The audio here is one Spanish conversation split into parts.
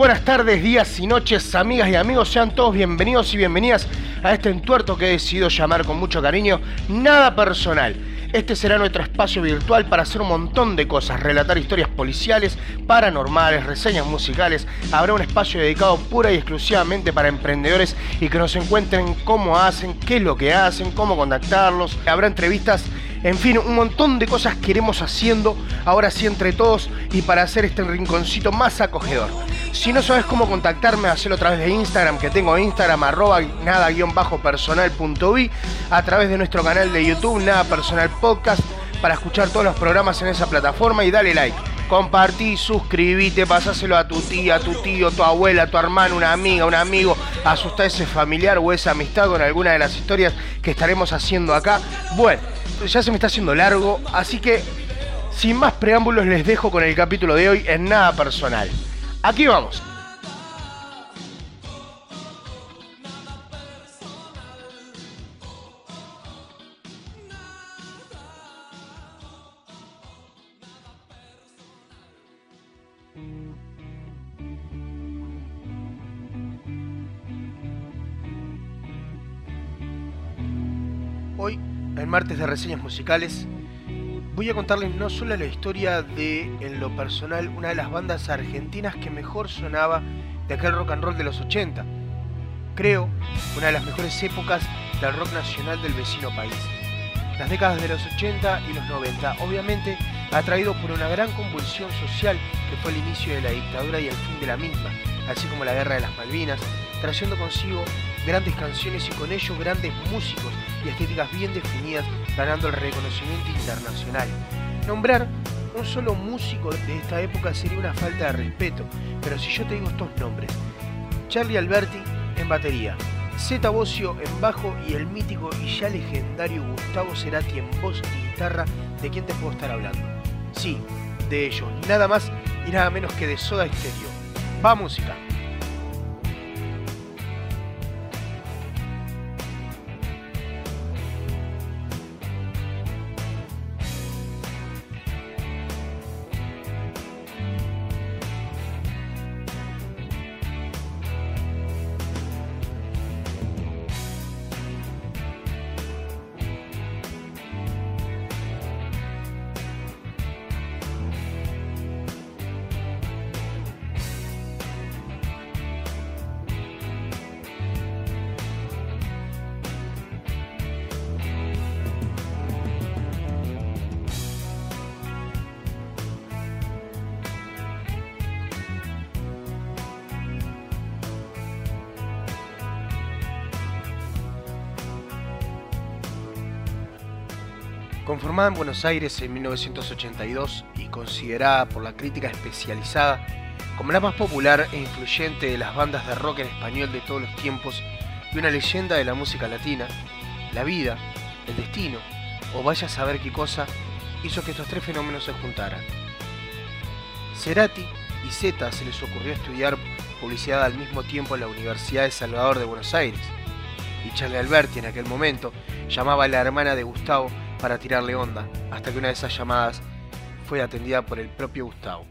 Buenas tardes, días y noches, amigas y amigos, sean todos bienvenidos y bienvenidas a este entuerto que he decidido llamar con mucho cariño Nada Personal. Este será nuestro espacio virtual para hacer un montón de cosas, relatar historias policiales, paranormales, reseñas musicales. Habrá un espacio dedicado pura y exclusivamente para emprendedores y que nos encuentren cómo hacen, qué es lo que hacen, cómo contactarlos. Habrá entrevistas en fin, un montón de cosas que iremos haciendo ahora sí entre todos y para hacer este rinconcito más acogedor. Si no sabes cómo contactarme, hacelo a través de Instagram, que tengo Instagram, arroba nada-personal.vi, a través de nuestro canal de YouTube, Nada Personal Podcast, para escuchar todos los programas en esa plataforma y dale like. Compartí, suscribite, pasáselo a tu tía, a tu tío, tu abuela, tu hermano, una amiga, un amigo, asusta a ese familiar o esa amistad con alguna de las historias que estaremos haciendo acá. Bueno, ya se me está haciendo largo, así que sin más preámbulos les dejo con el capítulo de hoy en nada personal. Aquí vamos. Hoy en martes de reseñas musicales, voy a contarles no solo la historia de, en lo personal, una de las bandas argentinas que mejor sonaba de aquel rock and roll de los 80. Creo, una de las mejores épocas del rock nacional del vecino país. Las décadas de los 80 y los 90, obviamente atraído por una gran convulsión social que fue el inicio de la dictadura y el fin de la misma, así como la guerra de las Malvinas, trayendo consigo grandes canciones y con ello grandes músicos y estéticas bien definidas, ganando el reconocimiento internacional. Nombrar un solo músico de esta época sería una falta de respeto, pero si yo te digo estos nombres, Charlie Alberti en batería, Zeta Bocio en bajo y el mítico y ya legendario Gustavo Cerati en voz y guitarra, ¿de quién te puedo estar hablando? Sí, de ellos, nada más y nada menos que de Soda Stereo. Va música. Conformada en Buenos Aires en 1982 y considerada por la crítica especializada como la más popular e influyente de las bandas de rock en español de todos los tiempos y una leyenda de la música latina, la vida, el destino, o vaya a saber qué cosa, hizo que estos tres fenómenos se juntaran. Cerati y Zeta se les ocurrió estudiar publicidad al mismo tiempo en la Universidad de Salvador de Buenos Aires, y Charlie Alberti en aquel momento llamaba a la hermana de Gustavo para tirarle onda, hasta que una de esas llamadas fue atendida por el propio Gustavo.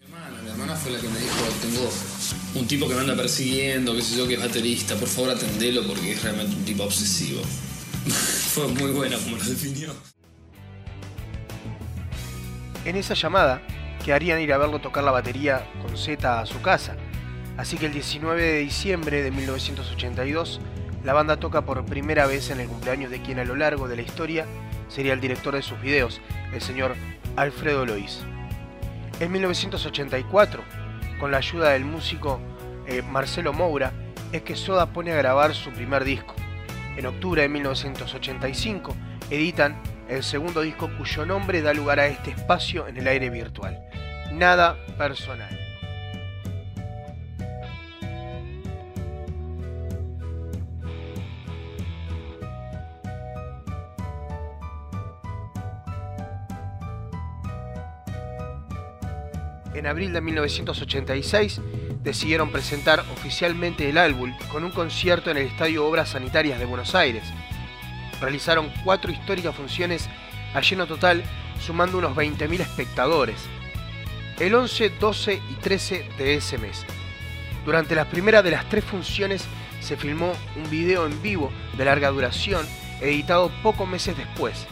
Mi hermana, mi hermana fue la que me dijo, tengo un tipo que me anda persiguiendo, qué sé yo, que es baterista, por favor atendelo porque es realmente un tipo obsesivo. fue muy buena como lo definió. En esa llamada, que harían ir a verlo tocar la batería con Z a su casa. Así que el 19 de diciembre de 1982, la banda toca por primera vez en el cumpleaños de quien a lo largo de la historia sería el director de sus videos, el señor Alfredo Lois. En 1984, con la ayuda del músico eh, Marcelo Moura, es que Soda pone a grabar su primer disco. En octubre de 1985 editan el segundo disco cuyo nombre da lugar a este espacio en el aire virtual. Nada personal. En abril de 1986 decidieron presentar oficialmente el álbum con un concierto en el Estadio Obras Sanitarias de Buenos Aires. Realizaron cuatro históricas funciones a lleno total, sumando unos 20.000 espectadores. El 11, 12 y 13 de ese mes. Durante la primera de las tres funciones se filmó un video en vivo de larga duración, editado pocos meses después.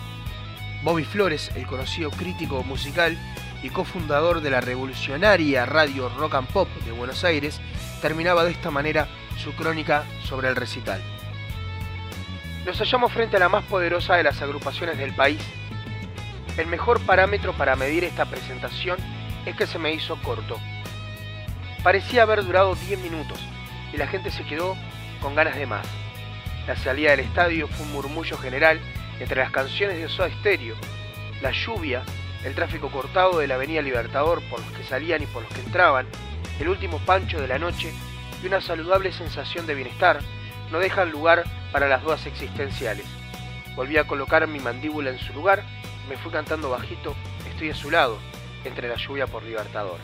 Bobby Flores, el conocido crítico musical y cofundador de la revolucionaria radio Rock and Pop de Buenos Aires, terminaba de esta manera su crónica sobre el recital. Nos hallamos frente a la más poderosa de las agrupaciones del país. El mejor parámetro para medir esta presentación es que se me hizo corto. Parecía haber durado 10 minutos y la gente se quedó con ganas de más. La salida del estadio fue un murmullo general entre las canciones de Soda Stereo, la lluvia, el tráfico cortado de la Avenida Libertador por los que salían y por los que entraban, el último pancho de la noche y una saludable sensación de bienestar no dejan lugar para las dudas existenciales. Volví a colocar mi mandíbula en su lugar me fui cantando bajito, estoy a su lado, entre la lluvia por Libertador.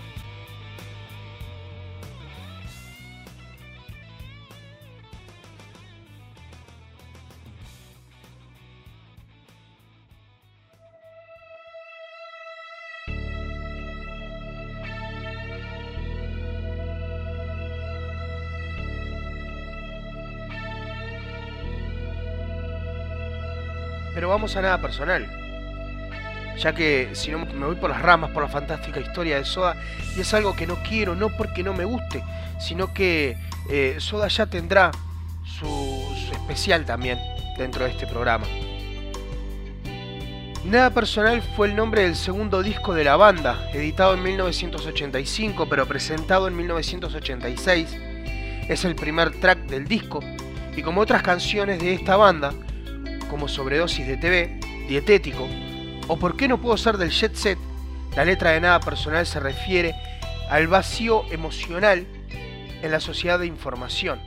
Pero vamos a nada personal. Ya que si no me voy por las ramas, por la fantástica historia de Soda, y es algo que no quiero, no porque no me guste, sino que eh, Soda ya tendrá su, su especial también dentro de este programa. Nada Personal fue el nombre del segundo disco de la banda, editado en 1985 pero presentado en 1986. Es el primer track del disco y como otras canciones de esta banda, como Sobredosis de TV, Dietético o Por qué no puedo ser del Jet Set, la letra de Nada Personal se refiere al vacío emocional en la sociedad de información.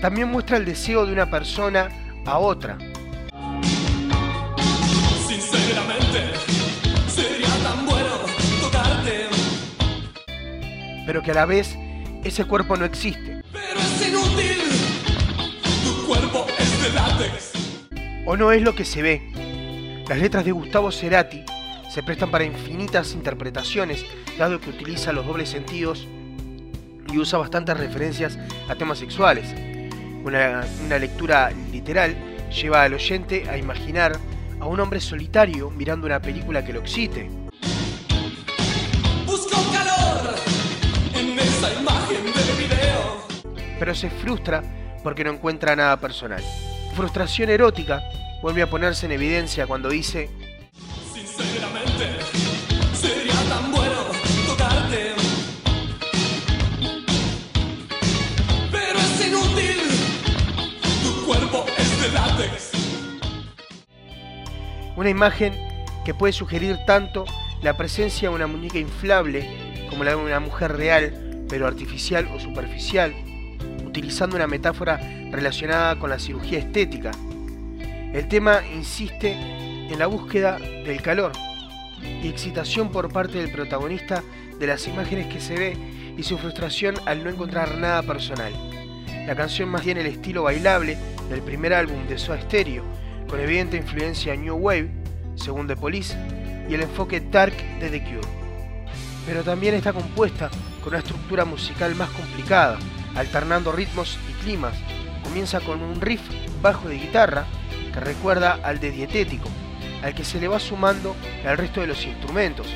También muestra el deseo de una persona a otra. Sinceramente, sería tan bueno tocarte. Pero que a la vez ese cuerpo no existe. Pero es inútil. Tu cuerpo es de látex. O no es lo que se ve. Las letras de Gustavo Cerati se prestan para infinitas interpretaciones, dado que utiliza los dobles sentidos y usa bastantes referencias a temas sexuales. Una, lectura literal lleva al oyente a imaginar a un hombre solitario mirando una película que lo excite. Busco calor en esa imagen del video. Pero se frustra porque no encuentra nada personal. Frustración erótica vuelve a ponerse en evidencia cuando dice Una imagen que puede sugerir tanto la presencia de una muñeca inflable como la de una mujer real, pero artificial o superficial, utilizando una metáfora relacionada con la cirugía estética. El tema insiste en la búsqueda del calor y excitación por parte del protagonista de las imágenes que se ve y su frustración al no encontrar nada personal. La canción más bien el estilo bailable del primer álbum de Soda Stereo, con evidente influencia New Wave, según The Police, y el enfoque dark de The Cure. Pero también está compuesta con una estructura musical más complicada, alternando ritmos y climas. Comienza con un riff bajo de guitarra que recuerda al de Dietético, al que se le va sumando el resto de los instrumentos.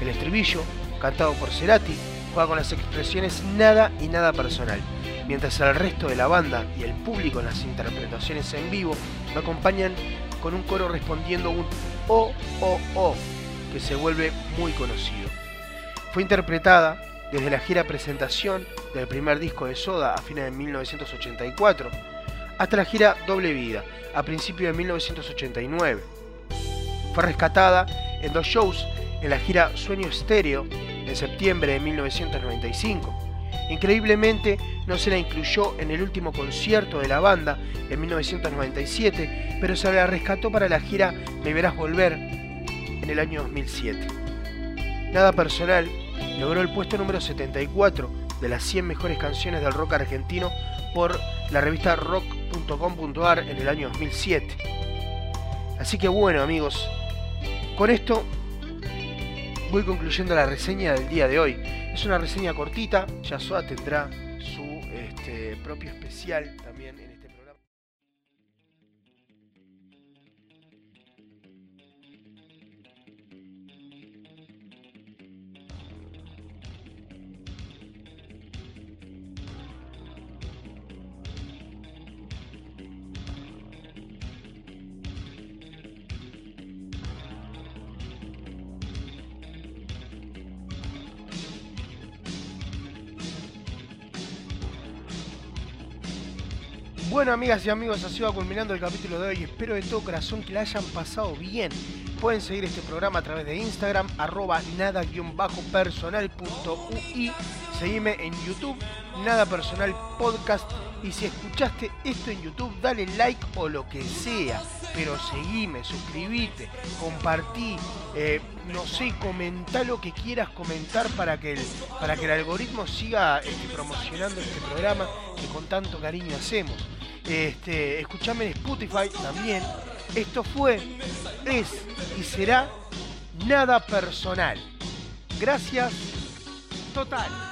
El estribillo, cantado por Cerati, juega con las expresiones nada y nada personal, mientras el resto de la banda y el público en las interpretaciones en vivo me acompañan con un coro respondiendo un oh, oh, oh, que se vuelve muy conocido. Fue interpretada desde la gira presentación del primer disco de Soda a fines de 1984 hasta la gira Doble Vida a principios de 1989. Fue rescatada en dos shows en la gira Sueño Estéreo en septiembre de 1995. Increíblemente no se la incluyó en el último concierto de la banda en 1997, pero se la rescató para la gira Me Verás Volver en el año 2007. Nada personal logró el puesto número 74 de las 100 mejores canciones del rock argentino por la revista rock.com.ar en el año 2007. Así que bueno amigos, con esto voy concluyendo la reseña del día de hoy. Es una reseña cortita, Yasuo tendrá su este, propio especial también en este Bueno, amigas y amigos, así va culminando el capítulo de hoy. Espero de todo corazón que la hayan pasado bien. Pueden seguir este programa a través de Instagram, arroba nada-personal.ui. Seguime en YouTube, Nada Personal Podcast. Y si escuchaste esto en YouTube, dale like o lo que sea. Pero seguime, suscríbete, compartí, eh, no sé, comentá lo que quieras comentar para que el, para que el algoritmo siga este, promocionando este programa que con tanto cariño hacemos. Este, escuchame en Spotify también. Esto fue, es y será nada personal. Gracias total.